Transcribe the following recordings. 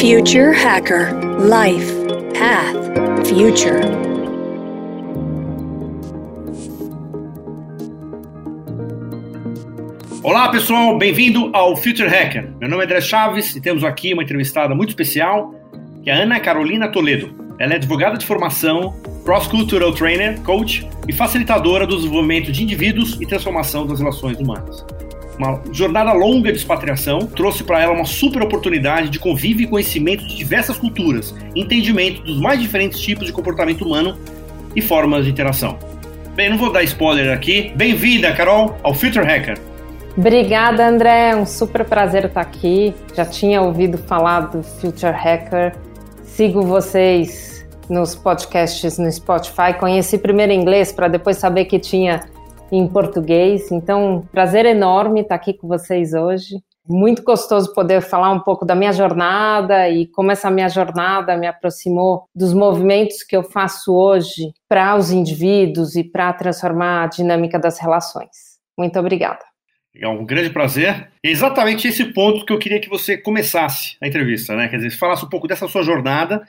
Future Hacker Life Path Future. Olá pessoal, bem-vindo ao Future Hacker. Meu nome é André Chaves e temos aqui uma entrevistada muito especial, que é a Ana Carolina Toledo. Ela é advogada de formação, cross-cultural trainer, coach e facilitadora do desenvolvimento de indivíduos e transformação das relações humanas. Uma jornada longa de expatriação trouxe para ela uma super oportunidade de convívio e conhecimento de diversas culturas, entendimento dos mais diferentes tipos de comportamento humano e formas de interação. Bem, não vou dar spoiler aqui. Bem-vinda, Carol, ao Future Hacker. Obrigada, André. Um super prazer estar aqui. Já tinha ouvido falar do Future Hacker. Sigo vocês nos podcasts no Spotify. Conheci primeiro inglês para depois saber que tinha em português. Então, prazer enorme estar aqui com vocês hoje. Muito gostoso poder falar um pouco da minha jornada e como essa minha jornada me aproximou dos movimentos que eu faço hoje para os indivíduos e para transformar a dinâmica das relações. Muito obrigada. É um grande prazer. Exatamente esse ponto que eu queria que você começasse a entrevista, né? Quer dizer, falasse um pouco dessa sua jornada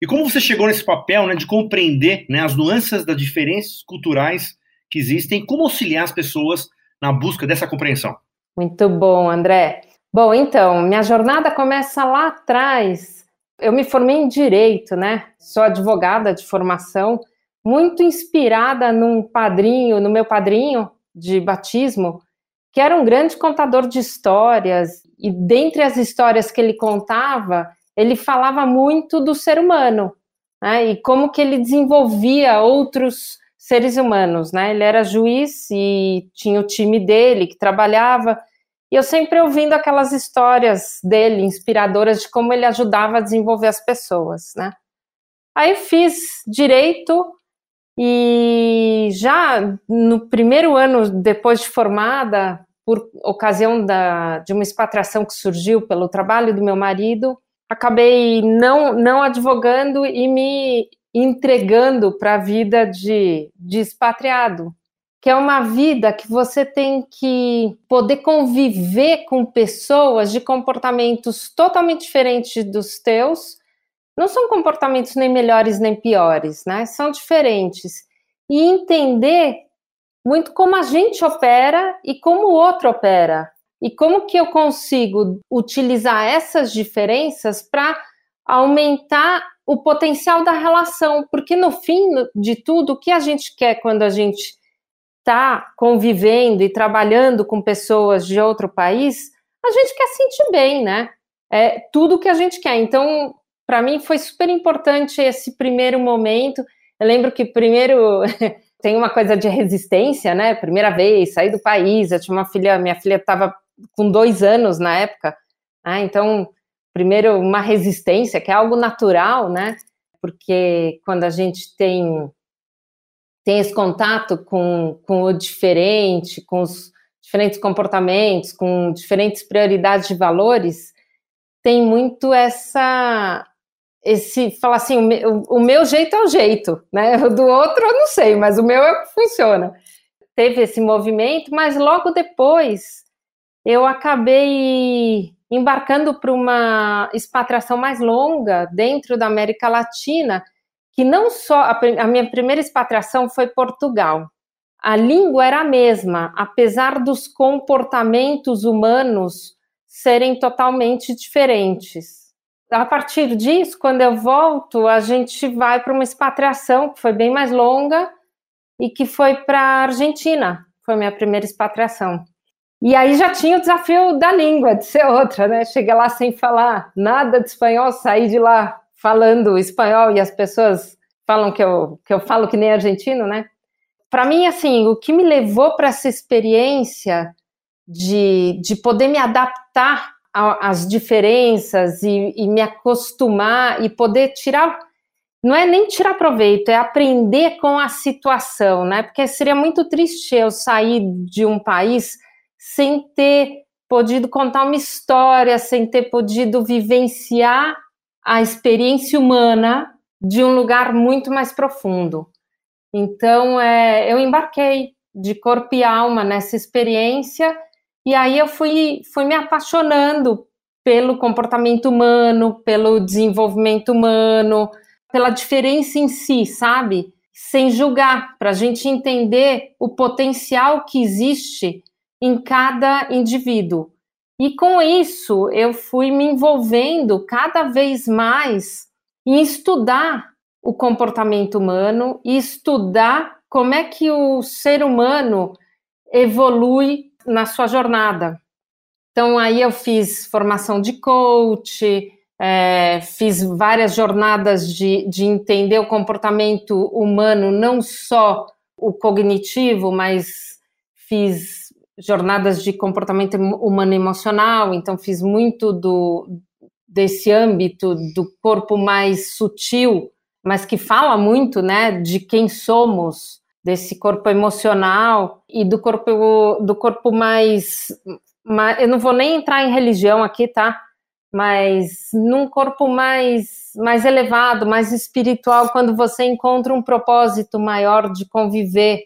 e como você chegou nesse papel, né, de compreender né, as nuances das diferenças culturais que existem, como auxiliar as pessoas na busca dessa compreensão. Muito bom, André. Bom, então, minha jornada começa lá atrás. Eu me formei em direito, né? Sou advogada de formação, muito inspirada num padrinho, no meu padrinho de batismo, que era um grande contador de histórias, e dentre as histórias que ele contava, ele falava muito do ser humano, né? E como que ele desenvolvia outros seres humanos, né? Ele era juiz e tinha o time dele que trabalhava. E eu sempre ouvindo aquelas histórias dele, inspiradoras de como ele ajudava a desenvolver as pessoas, né? Aí fiz direito e já no primeiro ano depois de formada, por ocasião da, de uma expatriação que surgiu pelo trabalho do meu marido, acabei não, não advogando e me entregando para a vida de, de expatriado, que é uma vida que você tem que poder conviver com pessoas de comportamentos totalmente diferentes dos teus. Não são comportamentos nem melhores nem piores, né? São diferentes. E entender muito como a gente opera e como o outro opera. E como que eu consigo utilizar essas diferenças para aumentar o potencial da relação, porque no fim de tudo, o que a gente quer quando a gente está convivendo e trabalhando com pessoas de outro país, a gente quer sentir bem, né? É tudo que a gente quer. Então, para mim foi super importante esse primeiro momento. Eu lembro que primeiro tem uma coisa de resistência, né? Primeira vez, sair do país. Eu tinha uma filha, minha filha estava com dois anos na época, ah, então primeiro uma resistência, que é algo natural, né? Porque quando a gente tem tem esse contato com, com o diferente, com os diferentes comportamentos, com diferentes prioridades de valores, tem muito essa esse falar assim, o o meu jeito é o jeito, né? O do outro eu não sei, mas o meu é o que funciona. Teve esse movimento, mas logo depois eu acabei embarcando para uma expatriação mais longa dentro da América Latina, que não só a, a minha primeira expatriação foi Portugal. A língua era a mesma, apesar dos comportamentos humanos serem totalmente diferentes. A partir disso, quando eu volto, a gente vai para uma expatriação que foi bem mais longa e que foi para a Argentina. Foi minha primeira expatriação. E aí já tinha o desafio da língua, de ser outra, né? Cheguei lá sem falar nada de espanhol, saí de lá falando espanhol e as pessoas falam que eu, que eu falo que nem argentino, né? Para mim, assim, o que me levou para essa experiência de, de poder me adaptar às diferenças e, e me acostumar e poder tirar não é nem tirar proveito, é aprender com a situação, né? Porque seria muito triste eu sair de um país sem ter podido contar uma história, sem ter podido vivenciar a experiência humana de um lugar muito mais profundo. Então, é, eu embarquei de corpo e alma nessa experiência, e aí eu fui, fui me apaixonando pelo comportamento humano, pelo desenvolvimento humano, pela diferença em si, sabe? Sem julgar, para a gente entender o potencial que existe em cada indivíduo. E com isso, eu fui me envolvendo cada vez mais em estudar o comportamento humano e estudar como é que o ser humano evolui na sua jornada. Então, aí eu fiz formação de coach, é, fiz várias jornadas de, de entender o comportamento humano, não só o cognitivo, mas fiz jornadas de comportamento humano emocional, então fiz muito do desse âmbito do corpo mais sutil, mas que fala muito, né, de quem somos, desse corpo emocional e do corpo do corpo mais, mais eu não vou nem entrar em religião aqui, tá? Mas num corpo mais mais elevado, mais espiritual, quando você encontra um propósito maior de conviver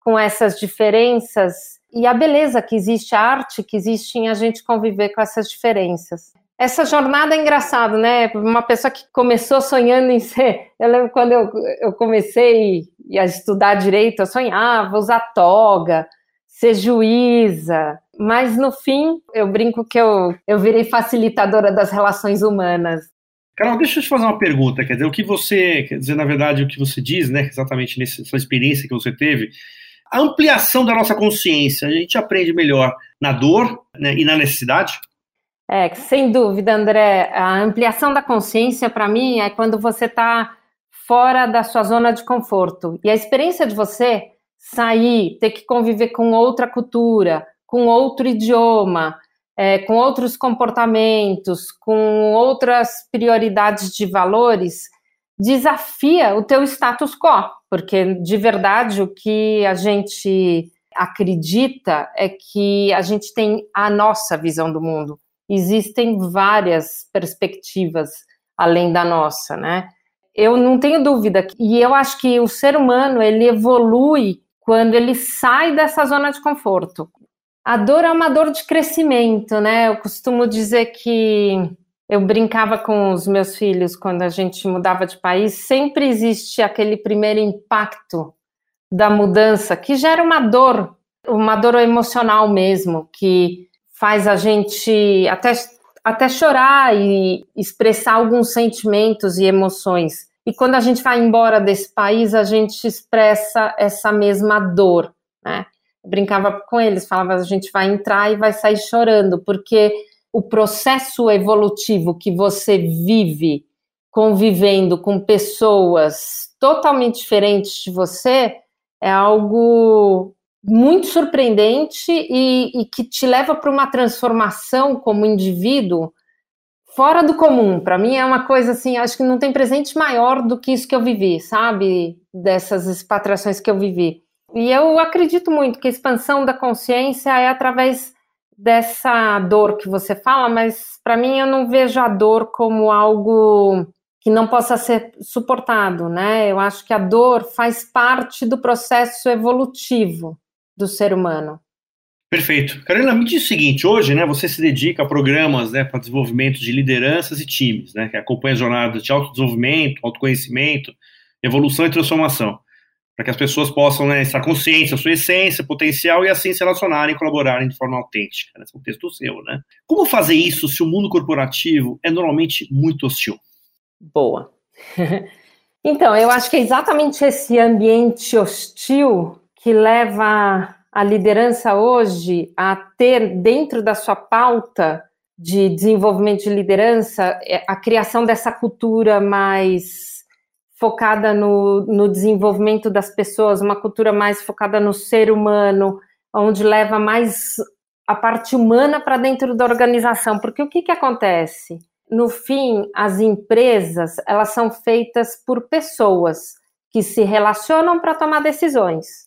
com essas diferenças e a beleza que existe, a arte que existe em a gente conviver com essas diferenças. Essa jornada é engraçada, né? Uma pessoa que começou sonhando em ser. Eu lembro quando eu, eu comecei a estudar direito, eu sonhava usar toga, ser juíza, mas no fim eu brinco que eu, eu virei facilitadora das relações humanas. Carol, deixa eu te fazer uma pergunta, quer dizer, o que você, quer dizer, na verdade, o que você diz, né, exatamente nessa experiência que você teve, a ampliação da nossa consciência, a gente aprende melhor na dor né, e na necessidade? É, sem dúvida, André. A ampliação da consciência, para mim, é quando você está fora da sua zona de conforto. E a experiência de você sair, ter que conviver com outra cultura, com outro idioma, é, com outros comportamentos, com outras prioridades de valores, desafia o teu status quo, porque de verdade o que a gente acredita é que a gente tem a nossa visão do mundo. Existem várias perspectivas além da nossa, né? Eu não tenho dúvida e eu acho que o ser humano ele evolui quando ele sai dessa zona de conforto. A dor é uma dor de crescimento, né? Eu costumo dizer que eu brincava com os meus filhos quando a gente mudava de país, sempre existe aquele primeiro impacto da mudança que gera uma dor, uma dor emocional mesmo, que faz a gente até, até chorar e expressar alguns sentimentos e emoções. E quando a gente vai embora desse país, a gente expressa essa mesma dor, né? Eu brincava com eles, falava, a gente vai entrar e vai sair chorando, porque o processo evolutivo que você vive convivendo com pessoas totalmente diferentes de você é algo muito surpreendente e, e que te leva para uma transformação como indivíduo fora do comum. Para mim é uma coisa assim, acho que não tem presente maior do que isso que eu vivi, sabe? Dessas expatriações que eu vivi. E eu acredito muito que a expansão da consciência é através dessa dor que você fala, mas para mim eu não vejo a dor como algo que não possa ser suportado, né? Eu acho que a dor faz parte do processo evolutivo do ser humano. Perfeito. Carolina, me diz o seguinte, hoje, né, você se dedica a programas, né, para desenvolvimento de lideranças e times, né, que acompanha jornadas de autodesenvolvimento, autoconhecimento, evolução e transformação para que as pessoas possam né, estar conscientes da sua essência, potencial e assim se relacionarem e colaborarem de forma autêntica. Esse é um texto seu, né? Como fazer isso se o mundo corporativo é normalmente muito hostil? Boa. então, eu acho que é exatamente esse ambiente hostil que leva a liderança hoje a ter dentro da sua pauta de desenvolvimento de liderança é, a criação dessa cultura mais focada no, no desenvolvimento das pessoas, uma cultura mais focada no ser humano, onde leva mais a parte humana para dentro da organização. Porque o que, que acontece? No fim, as empresas elas são feitas por pessoas que se relacionam para tomar decisões.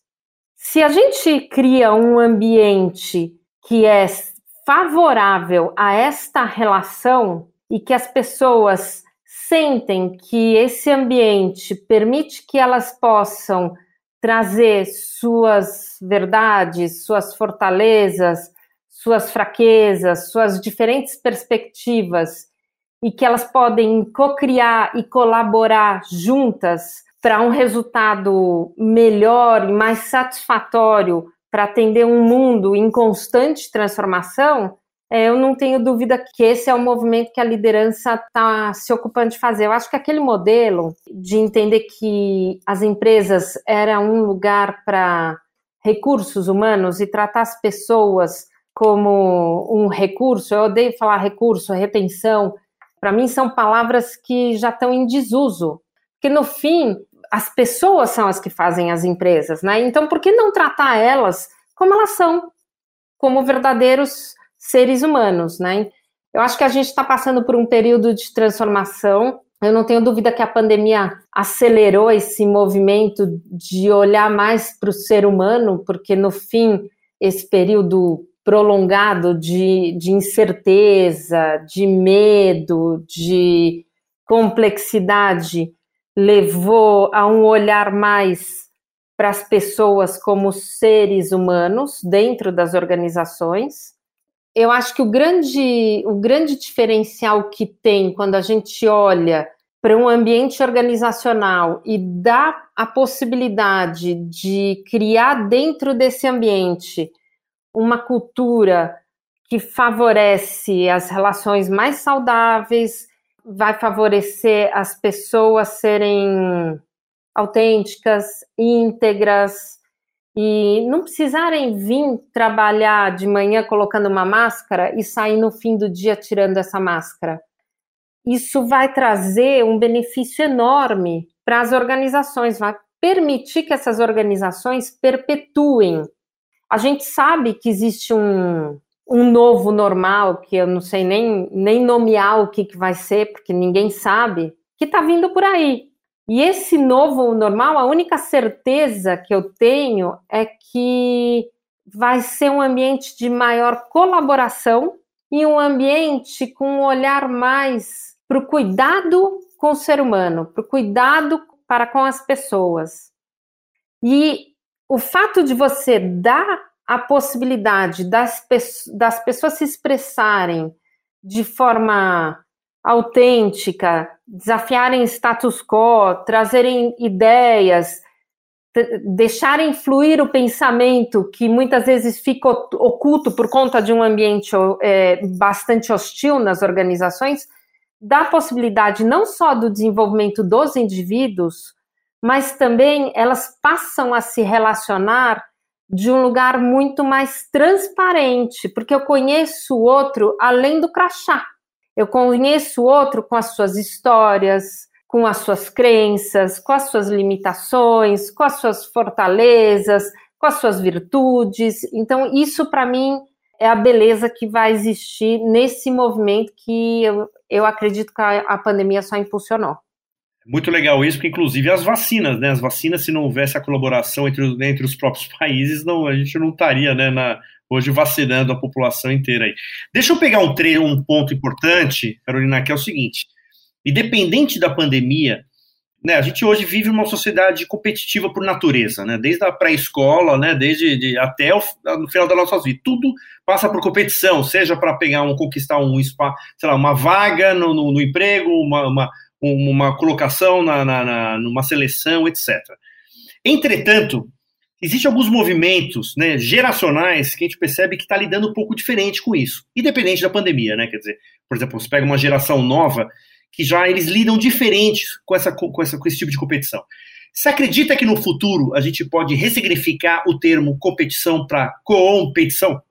Se a gente cria um ambiente que é favorável a esta relação e que as pessoas sentem que esse ambiente permite que elas possam trazer suas verdades, suas fortalezas, suas fraquezas, suas diferentes perspectivas e que elas podem co-criar e colaborar juntas para um resultado melhor e mais satisfatório para atender um mundo em constante transformação, eu não tenho dúvida que esse é o movimento que a liderança está se ocupando de fazer. Eu acho que aquele modelo de entender que as empresas eram um lugar para recursos humanos e tratar as pessoas como um recurso, eu odeio falar recurso, retenção, para mim são palavras que já estão em desuso. Porque no fim, as pessoas são as que fazem as empresas, né? Então, por que não tratar elas como elas são, como verdadeiros seres humanos, né? Eu acho que a gente está passando por um período de transformação. Eu não tenho dúvida que a pandemia acelerou esse movimento de olhar mais para o ser humano, porque no fim, esse período prolongado de, de incerteza, de medo, de complexidade, levou a um olhar mais para as pessoas como seres humanos dentro das organizações. Eu acho que o grande, o grande diferencial que tem quando a gente olha para um ambiente organizacional e dá a possibilidade de criar dentro desse ambiente uma cultura que favorece as relações mais saudáveis, vai favorecer as pessoas serem autênticas, íntegras e não precisarem vir trabalhar de manhã colocando uma máscara e sair no fim do dia tirando essa máscara. Isso vai trazer um benefício enorme para as organizações, vai permitir que essas organizações perpetuem. A gente sabe que existe um, um novo normal, que eu não sei nem, nem nomear o que, que vai ser, porque ninguém sabe, que está vindo por aí. E esse novo normal, a única certeza que eu tenho é que vai ser um ambiente de maior colaboração e um ambiente com um olhar mais para o cuidado com o ser humano, para o cuidado para com as pessoas. E o fato de você dar a possibilidade das, das pessoas se expressarem de forma autêntica, desafiarem status quo, trazerem ideias, deixarem fluir o pensamento que muitas vezes fica oculto por conta de um ambiente é, bastante hostil nas organizações, dá possibilidade não só do desenvolvimento dos indivíduos, mas também elas passam a se relacionar de um lugar muito mais transparente, porque eu conheço o outro além do crachá. Eu conheço o outro com as suas histórias, com as suas crenças, com as suas limitações, com as suas fortalezas, com as suas virtudes. Então, isso para mim é a beleza que vai existir nesse movimento que eu, eu acredito que a, a pandemia só impulsionou. Muito legal isso, porque inclusive as vacinas, né? As vacinas, se não houvesse a colaboração entre, entre os próprios países, não, a gente não estaria né, na, hoje vacinando a população inteira aí. Deixa eu pegar um, tre um ponto importante, Carolina, que é o seguinte: independente da pandemia, né, a gente hoje vive uma sociedade competitiva por natureza, né? Desde a pré-escola, né? Desde de, até o no final da nossa vida, tudo passa por competição, seja para pegar um conquistar um spa, sei lá, uma vaga no, no, no emprego, uma, uma uma colocação na, na, na, numa seleção, etc. Entretanto, existem alguns movimentos né, geracionais que a gente percebe que está lidando um pouco diferente com isso, independente da pandemia, né? Quer dizer, por exemplo, você pega uma geração nova que já eles lidam diferente com, essa, com, essa, com esse tipo de competição. Você acredita que no futuro a gente pode ressignificar o termo competição para competição?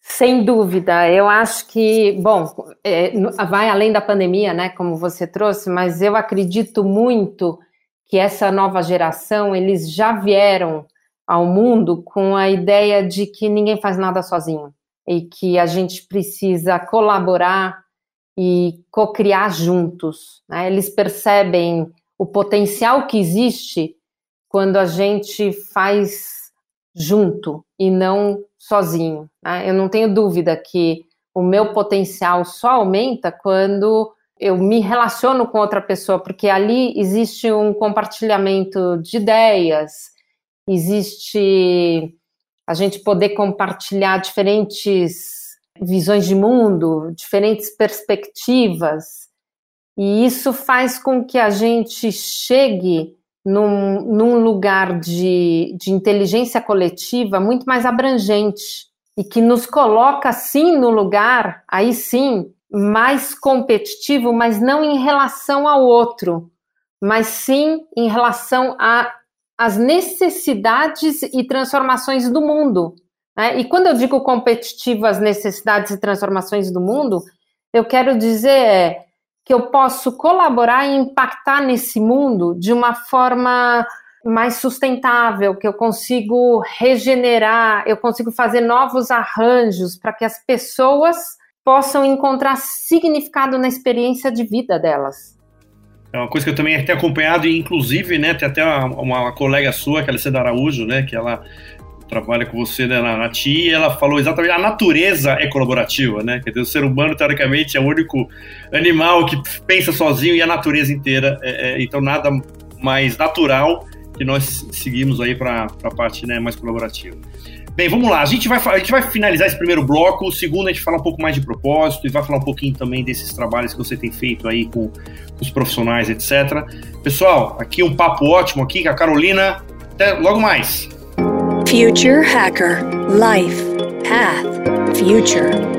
Sem dúvida, eu acho que, bom, é, vai além da pandemia, né, como você trouxe, mas eu acredito muito que essa nova geração, eles já vieram ao mundo com a ideia de que ninguém faz nada sozinho e que a gente precisa colaborar e co-criar juntos. Né? Eles percebem o potencial que existe quando a gente faz junto e não sozinho. Né? Eu não tenho dúvida que o meu potencial só aumenta quando eu me relaciono com outra pessoa, porque ali existe um compartilhamento de ideias, existe a gente poder compartilhar diferentes visões de mundo, diferentes perspectivas, e isso faz com que a gente chegue num, num lugar de, de inteligência coletiva muito mais abrangente e que nos coloca, sim, no lugar, aí sim, mais competitivo, mas não em relação ao outro, mas sim em relação às necessidades e transformações do mundo. Né? E quando eu digo competitivo, as necessidades e transformações do mundo, eu quero dizer é, que eu posso colaborar e impactar nesse mundo de uma forma mais sustentável, que eu consigo regenerar, eu consigo fazer novos arranjos para que as pessoas possam encontrar significado na experiência de vida delas. É uma coisa que eu também tenho acompanhado, e inclusive, né, tem até uma, uma colega sua, que é a Alessandra Araújo, né, que ela trabalha com você né, na, na TI, ela falou exatamente a natureza é colaborativa, né? Quer dizer, o ser humano, teoricamente, é o único animal que pensa sozinho e a natureza inteira. É, é, então, nada mais natural que nós seguimos aí para a parte né, mais colaborativa. Bem, vamos lá. A gente, vai, a gente vai finalizar esse primeiro bloco. O segundo, a gente fala um pouco mais de propósito e vai falar um pouquinho também desses trabalhos que você tem feito aí com, com os profissionais, etc. Pessoal, aqui um papo ótimo aqui com a Carolina. Até logo mais. Future Hacker Life Path Future.